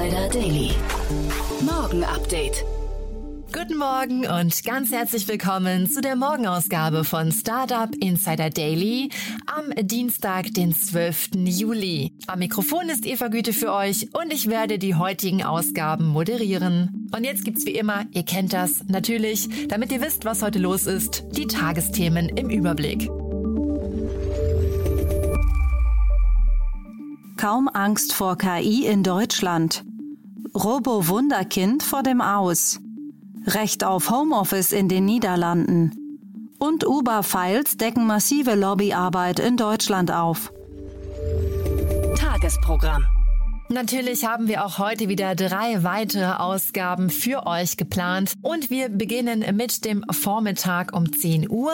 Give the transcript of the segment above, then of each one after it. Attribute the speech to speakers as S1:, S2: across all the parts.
S1: Insider Daily. Morgen Update.
S2: Guten Morgen und ganz herzlich willkommen zu der Morgenausgabe von Startup Insider Daily am Dienstag, den 12. Juli. Am Mikrofon ist Eva Güte für euch und ich werde die heutigen Ausgaben moderieren. Und jetzt gibt's wie immer, ihr kennt das natürlich, damit ihr wisst, was heute los ist, die Tagesthemen im Überblick.
S3: Kaum Angst vor KI in Deutschland. Robo-Wunderkind vor dem Aus. Recht auf Homeoffice in den Niederlanden. Und Uber-Files decken massive Lobbyarbeit in Deutschland auf.
S1: Tagesprogramm.
S2: Natürlich haben wir auch heute wieder drei weitere Ausgaben für euch geplant und wir beginnen mit dem Vormittag um 10 Uhr.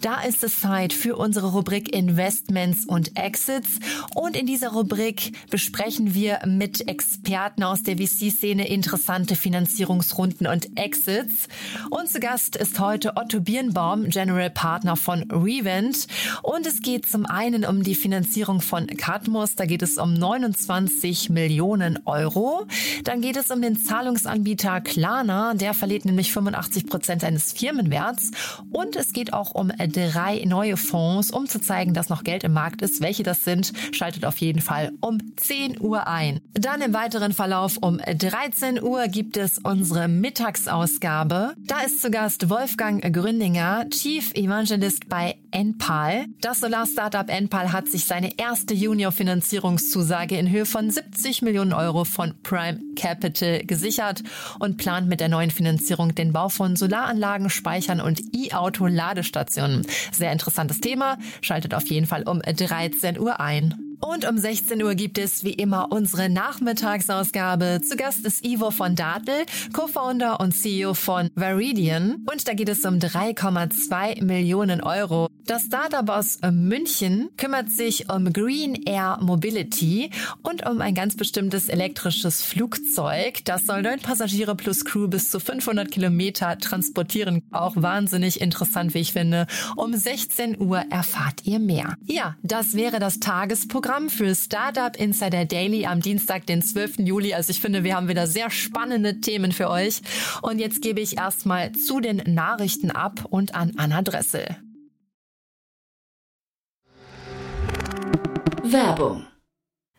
S2: Da ist es Zeit für unsere Rubrik Investments und Exits und in dieser Rubrik besprechen wir mit Experten aus der VC-Szene interessante Finanzierungsrunden und Exits. Und zu Gast ist heute Otto Birnbaum, General Partner von Revent und es geht zum einen um die Finanzierung von Cadmus, da geht es um 29 Millionen Millionen Euro. Dann geht es um den Zahlungsanbieter Klarna, der verliert nämlich 85 Prozent seines Firmenwerts. Und es geht auch um drei neue Fonds, um zu zeigen, dass noch Geld im Markt ist. Welche das sind, schaltet auf jeden Fall um 10 Uhr ein. Dann im weiteren Verlauf um 13 Uhr gibt es unsere Mittagsausgabe. Da ist zu Gast Wolfgang Gründinger, Chief Evangelist bei Enpal. Das Solar-Startup Enpal hat sich seine erste Junior-Finanzierungszusage in Höhe von 70 Millionen Euro von Prime Capital gesichert und plant mit der neuen Finanzierung den Bau von Solaranlagen, Speichern und E-Auto-Ladestationen. Sehr interessantes Thema. Schaltet auf jeden Fall um 13 Uhr ein. Und um 16 Uhr gibt es wie immer unsere Nachmittagsausgabe. Zu Gast ist Ivo von Datel, Co-Founder und CEO von Veridian. Und da geht es um 3,2 Millionen Euro. Das Startup aus München kümmert sich um Green Air Mobility und um ein ganz bestimmtes elektrisches Flugzeug. Das soll neun Passagiere plus Crew bis zu 500 Kilometer transportieren. Auch wahnsinnig interessant, wie ich finde. Um 16 Uhr erfahrt ihr mehr. Ja, das wäre das Tagesprogramm Programm für Startup Insider Daily am Dienstag, den 12. Juli. Also ich finde, wir haben wieder sehr spannende Themen für euch. Und jetzt gebe ich erstmal zu den Nachrichten ab und an Anna Dressel.
S1: Werbung.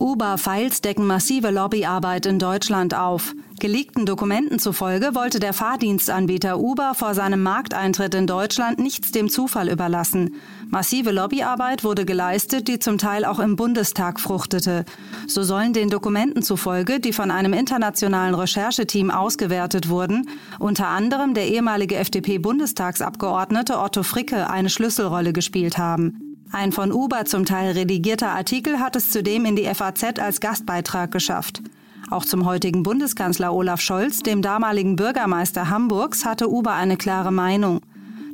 S3: Uber-Files decken massive Lobbyarbeit in Deutschland auf. Geleakten Dokumenten zufolge wollte der Fahrdienstanbieter Uber vor seinem Markteintritt in Deutschland nichts dem Zufall überlassen. Massive Lobbyarbeit wurde geleistet, die zum Teil auch im Bundestag fruchtete. So sollen den Dokumenten zufolge, die von einem internationalen Rechercheteam ausgewertet wurden, unter anderem der ehemalige FDP-Bundestagsabgeordnete Otto Fricke eine Schlüsselrolle gespielt haben. Ein von Uber zum Teil redigierter Artikel hat es zudem in die FAZ als Gastbeitrag geschafft. Auch zum heutigen Bundeskanzler Olaf Scholz, dem damaligen Bürgermeister Hamburgs, hatte Uber eine klare Meinung.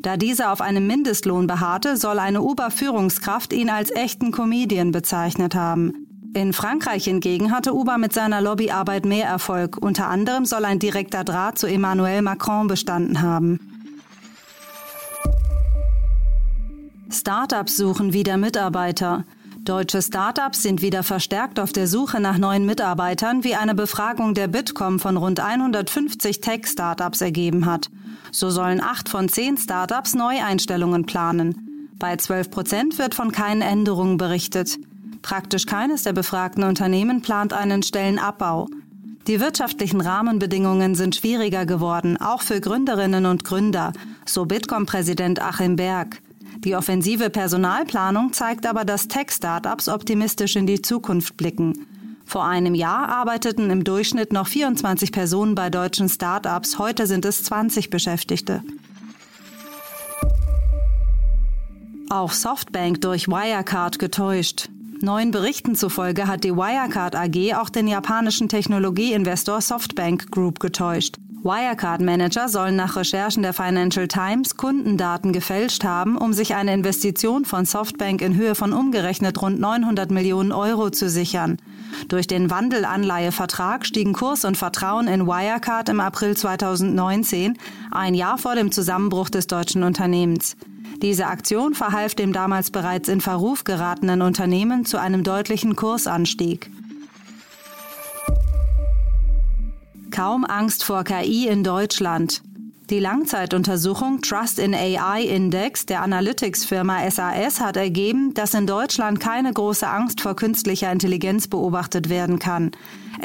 S3: Da dieser auf einem Mindestlohn beharrte, soll eine Uber-Führungskraft ihn als echten Comedian bezeichnet haben. In Frankreich hingegen hatte Uber mit seiner Lobbyarbeit mehr Erfolg. Unter anderem soll ein direkter Draht zu Emmanuel Macron bestanden haben. Startups suchen wieder Mitarbeiter. Deutsche Startups sind wieder verstärkt auf der Suche nach neuen Mitarbeitern, wie eine Befragung der Bitkom von rund 150 Tech-Startups ergeben hat. So sollen acht von zehn Startups Neueinstellungen planen. Bei 12 Prozent wird von keinen Änderungen berichtet. Praktisch keines der befragten Unternehmen plant einen Stellenabbau. Die wirtschaftlichen Rahmenbedingungen sind schwieriger geworden, auch für Gründerinnen und Gründer, so Bitkom-Präsident Achim Berg. Die offensive Personalplanung zeigt aber, dass Tech-Startups optimistisch in die Zukunft blicken. Vor einem Jahr arbeiteten im Durchschnitt noch 24 Personen bei deutschen Startups, heute sind es 20 Beschäftigte. Auch Softbank durch Wirecard getäuscht. Neuen Berichten zufolge hat die Wirecard AG auch den japanischen Technologieinvestor Softbank Group getäuscht. Wirecard-Manager sollen nach Recherchen der Financial Times Kundendaten gefälscht haben, um sich eine Investition von Softbank in Höhe von umgerechnet rund 900 Millionen Euro zu sichern. Durch den Wandelanleihevertrag stiegen Kurs und Vertrauen in Wirecard im April 2019, ein Jahr vor dem Zusammenbruch des deutschen Unternehmens. Diese Aktion verhalf dem damals bereits in Verruf geratenen Unternehmen zu einem deutlichen Kursanstieg. Kaum Angst vor KI in Deutschland. Die Langzeituntersuchung Trust in AI Index der Analytics-Firma SAS hat ergeben, dass in Deutschland keine große Angst vor künstlicher Intelligenz beobachtet werden kann.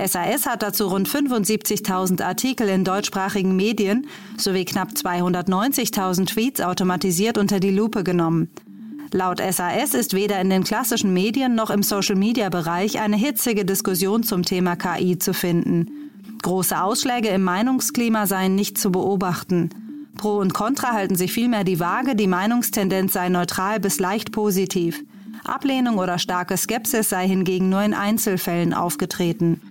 S3: SAS hat dazu rund 75.000 Artikel in deutschsprachigen Medien sowie knapp 290.000 Tweets automatisiert unter die Lupe genommen. Laut SAS ist weder in den klassischen Medien noch im Social-Media-Bereich eine hitzige Diskussion zum Thema KI zu finden. Große Ausschläge im Meinungsklima seien nicht zu beobachten. Pro und Contra halten sich vielmehr die Waage, die Meinungstendenz sei neutral bis leicht positiv. Ablehnung oder starke Skepsis sei hingegen nur in Einzelfällen aufgetreten.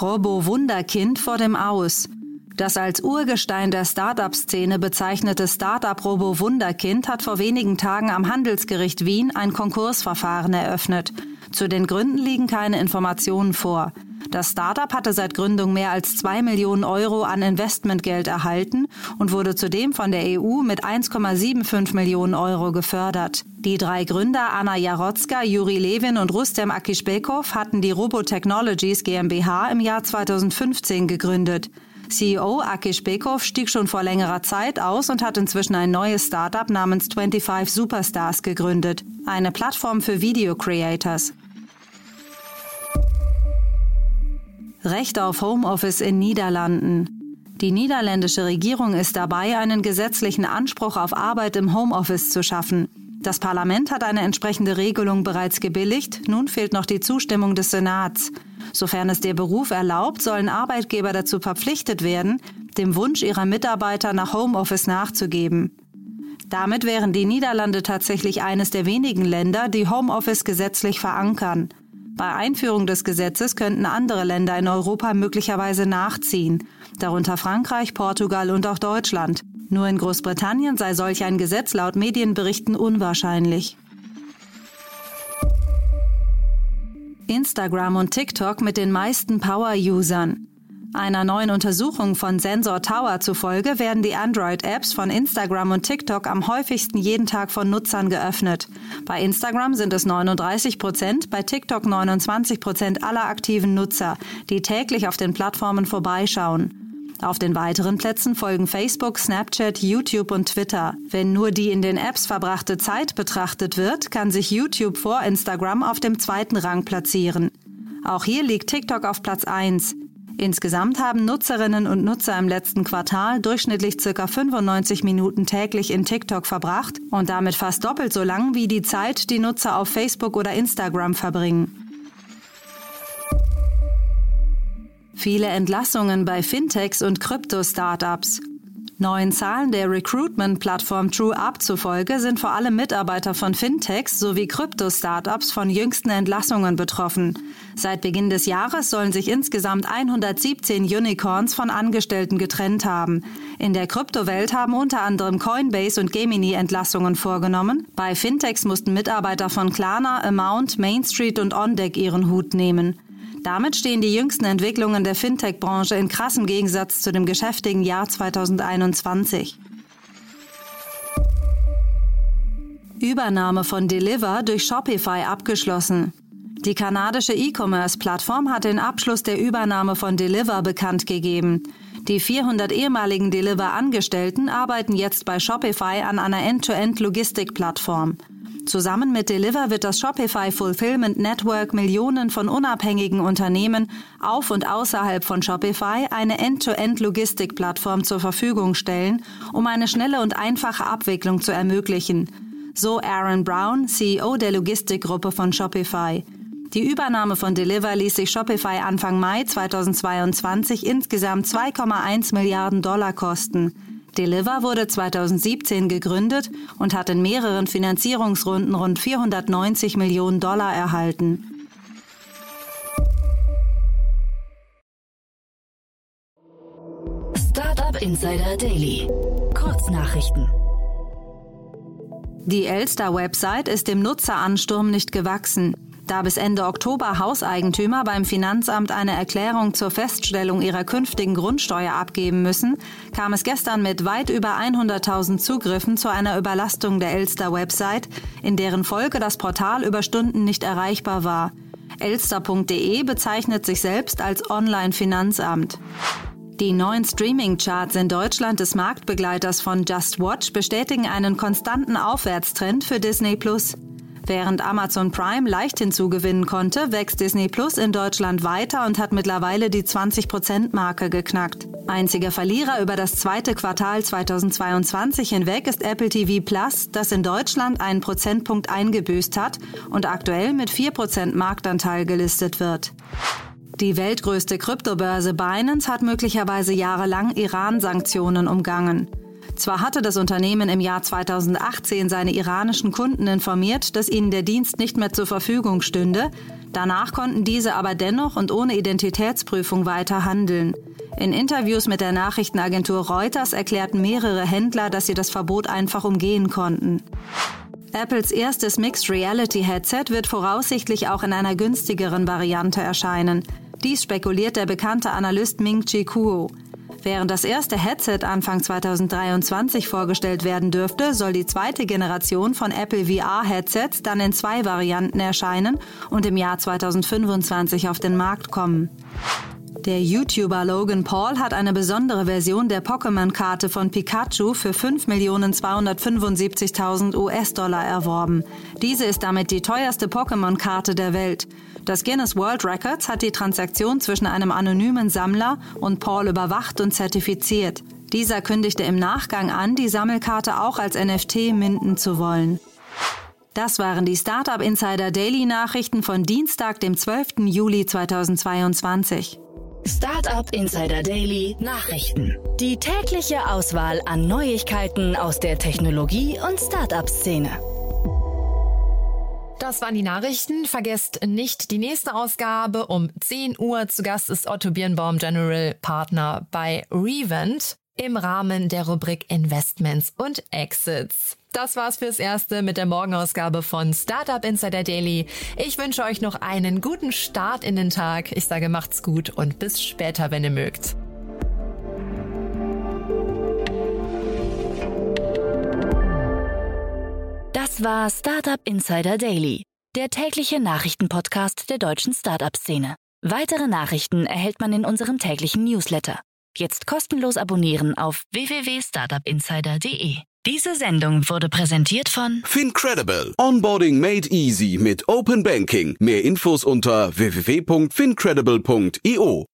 S3: Robo-Wunderkind vor dem Aus. Das als Urgestein der Start-up-Szene bezeichnete Start-up-Robo Wunderkind hat vor wenigen Tagen am Handelsgericht Wien ein Konkursverfahren eröffnet. Zu den Gründen liegen keine Informationen vor. Das Startup hatte seit Gründung mehr als zwei Millionen Euro an Investmentgeld erhalten und wurde zudem von der EU mit 1,75 Millionen Euro gefördert. Die drei Gründer Anna Jarotzka, Juri Levin und Rustem Akishbekov hatten die Robotechnologies GmbH im Jahr 2015 gegründet. CEO Akish Bekov stieg schon vor längerer Zeit aus und hat inzwischen ein neues Startup namens 25 Superstars gegründet, eine Plattform für Video Creators. Recht auf Homeoffice in Niederlanden. Die niederländische Regierung ist dabei, einen gesetzlichen Anspruch auf Arbeit im Homeoffice zu schaffen. Das Parlament hat eine entsprechende Regelung bereits gebilligt, nun fehlt noch die Zustimmung des Senats. Sofern es der Beruf erlaubt, sollen Arbeitgeber dazu verpflichtet werden, dem Wunsch ihrer Mitarbeiter nach Homeoffice nachzugeben. Damit wären die Niederlande tatsächlich eines der wenigen Länder, die Homeoffice gesetzlich verankern. Bei Einführung des Gesetzes könnten andere Länder in Europa möglicherweise nachziehen, darunter Frankreich, Portugal und auch Deutschland. Nur in Großbritannien sei solch ein Gesetz laut Medienberichten unwahrscheinlich. Instagram und TikTok mit den meisten Power-Usern. Einer neuen Untersuchung von Sensor Tower zufolge werden die Android-Apps von Instagram und TikTok am häufigsten jeden Tag von Nutzern geöffnet. Bei Instagram sind es 39 Prozent, bei TikTok 29 Prozent aller aktiven Nutzer, die täglich auf den Plattformen vorbeischauen. Auf den weiteren Plätzen folgen Facebook, Snapchat, YouTube und Twitter. Wenn nur die in den Apps verbrachte Zeit betrachtet wird, kann sich YouTube vor Instagram auf dem zweiten Rang platzieren. Auch hier liegt TikTok auf Platz 1. Insgesamt haben Nutzerinnen und Nutzer im letzten Quartal durchschnittlich ca. 95 Minuten täglich in TikTok verbracht und damit fast doppelt so lang wie die Zeit, die Nutzer auf Facebook oder Instagram verbringen. Viele Entlassungen bei Fintechs und Krypto-Startups. Neuen Zahlen der Recruitment-Plattform TrueUp zufolge sind vor allem Mitarbeiter von Fintechs sowie Krypto-Startups von jüngsten Entlassungen betroffen. Seit Beginn des Jahres sollen sich insgesamt 117 Unicorns von Angestellten getrennt haben. In der Kryptowelt haben unter anderem Coinbase und Gemini Entlassungen vorgenommen. Bei Fintechs mussten Mitarbeiter von Klarna, Amount, Main Street und OnDeck ihren Hut nehmen. Damit stehen die jüngsten Entwicklungen der Fintech-Branche in krassem Gegensatz zu dem geschäftigen Jahr 2021. Übernahme von Deliver durch Shopify abgeschlossen. Die kanadische E-Commerce-Plattform hat den Abschluss der Übernahme von Deliver bekannt gegeben. Die 400 ehemaligen Deliver-Angestellten arbeiten jetzt bei Shopify an einer End-to-End-Logistik-Plattform. Zusammen mit Deliver wird das Shopify Fulfillment Network Millionen von unabhängigen Unternehmen auf und außerhalb von Shopify eine End-to-End-Logistik-Plattform zur Verfügung stellen, um eine schnelle und einfache Abwicklung zu ermöglichen. So Aaron Brown, CEO der Logistikgruppe von Shopify. Die Übernahme von Deliver ließ sich Shopify Anfang Mai 2022 insgesamt 2,1 Milliarden Dollar kosten. Deliver wurde 2017 gegründet und hat in mehreren Finanzierungsrunden rund 490 Millionen Dollar erhalten.
S1: Startup Insider Daily. Kurznachrichten.
S3: Die Elster-Website ist dem Nutzeransturm nicht gewachsen. Da bis Ende Oktober Hauseigentümer beim Finanzamt eine Erklärung zur Feststellung ihrer künftigen Grundsteuer abgeben müssen, kam es gestern mit weit über 100.000 Zugriffen zu einer Überlastung der Elster-Website, in deren Folge das Portal über Stunden nicht erreichbar war. Elster.de bezeichnet sich selbst als Online-Finanzamt. Die neuen Streaming-Charts in Deutschland des Marktbegleiters von Just Watch bestätigen einen konstanten Aufwärtstrend für Disney Plus. Während Amazon Prime leicht hinzugewinnen konnte, wächst Disney Plus in Deutschland weiter und hat mittlerweile die 20%-Marke geknackt. Einziger Verlierer über das zweite Quartal 2022 hinweg ist Apple TV Plus, das in Deutschland einen Prozentpunkt eingebüßt hat und aktuell mit 4% Marktanteil gelistet wird. Die weltgrößte Kryptobörse Binance hat möglicherweise jahrelang Iran-Sanktionen umgangen. Zwar hatte das Unternehmen im Jahr 2018 seine iranischen Kunden informiert, dass ihnen der Dienst nicht mehr zur Verfügung stünde, danach konnten diese aber dennoch und ohne Identitätsprüfung weiter handeln. In Interviews mit der Nachrichtenagentur Reuters erklärten mehrere Händler, dass sie das Verbot einfach umgehen konnten. Apples erstes Mixed Reality Headset wird voraussichtlich auch in einer günstigeren Variante erscheinen. Dies spekuliert der bekannte Analyst Ming Chi Kuo. Während das erste Headset Anfang 2023 vorgestellt werden dürfte, soll die zweite Generation von Apple VR-Headsets dann in zwei Varianten erscheinen und im Jahr 2025 auf den Markt kommen. Der YouTuber Logan Paul hat eine besondere Version der Pokémon-Karte von Pikachu für 5.275.000 US-Dollar erworben. Diese ist damit die teuerste Pokémon-Karte der Welt. Das Guinness World Records hat die Transaktion zwischen einem anonymen Sammler und Paul überwacht und zertifiziert. Dieser kündigte im Nachgang an, die Sammelkarte auch als NFT minden zu wollen. Das waren die Startup Insider Daily Nachrichten von Dienstag, dem 12. Juli 2022.
S1: Startup Insider Daily Nachrichten. Die tägliche Auswahl an Neuigkeiten aus der Technologie- und Startup-Szene.
S2: Das waren die Nachrichten. Vergesst nicht die nächste Ausgabe um 10 Uhr. Zu Gast ist Otto Birnbaum, General Partner bei Revent im Rahmen der Rubrik Investments und Exits. Das war's fürs Erste mit der Morgenausgabe von Startup Insider Daily. Ich wünsche euch noch einen guten Start in den Tag. Ich sage macht's gut und bis später, wenn ihr mögt.
S1: Das war Startup Insider Daily, der tägliche Nachrichtenpodcast der deutschen Startup-Szene. Weitere Nachrichten erhält man in unserem täglichen Newsletter. Jetzt kostenlos abonnieren auf www.startupinsider.de. Diese Sendung wurde präsentiert von
S4: Fincredible. Onboarding made easy mit Open Banking. Mehr Infos unter www.fincredible.io.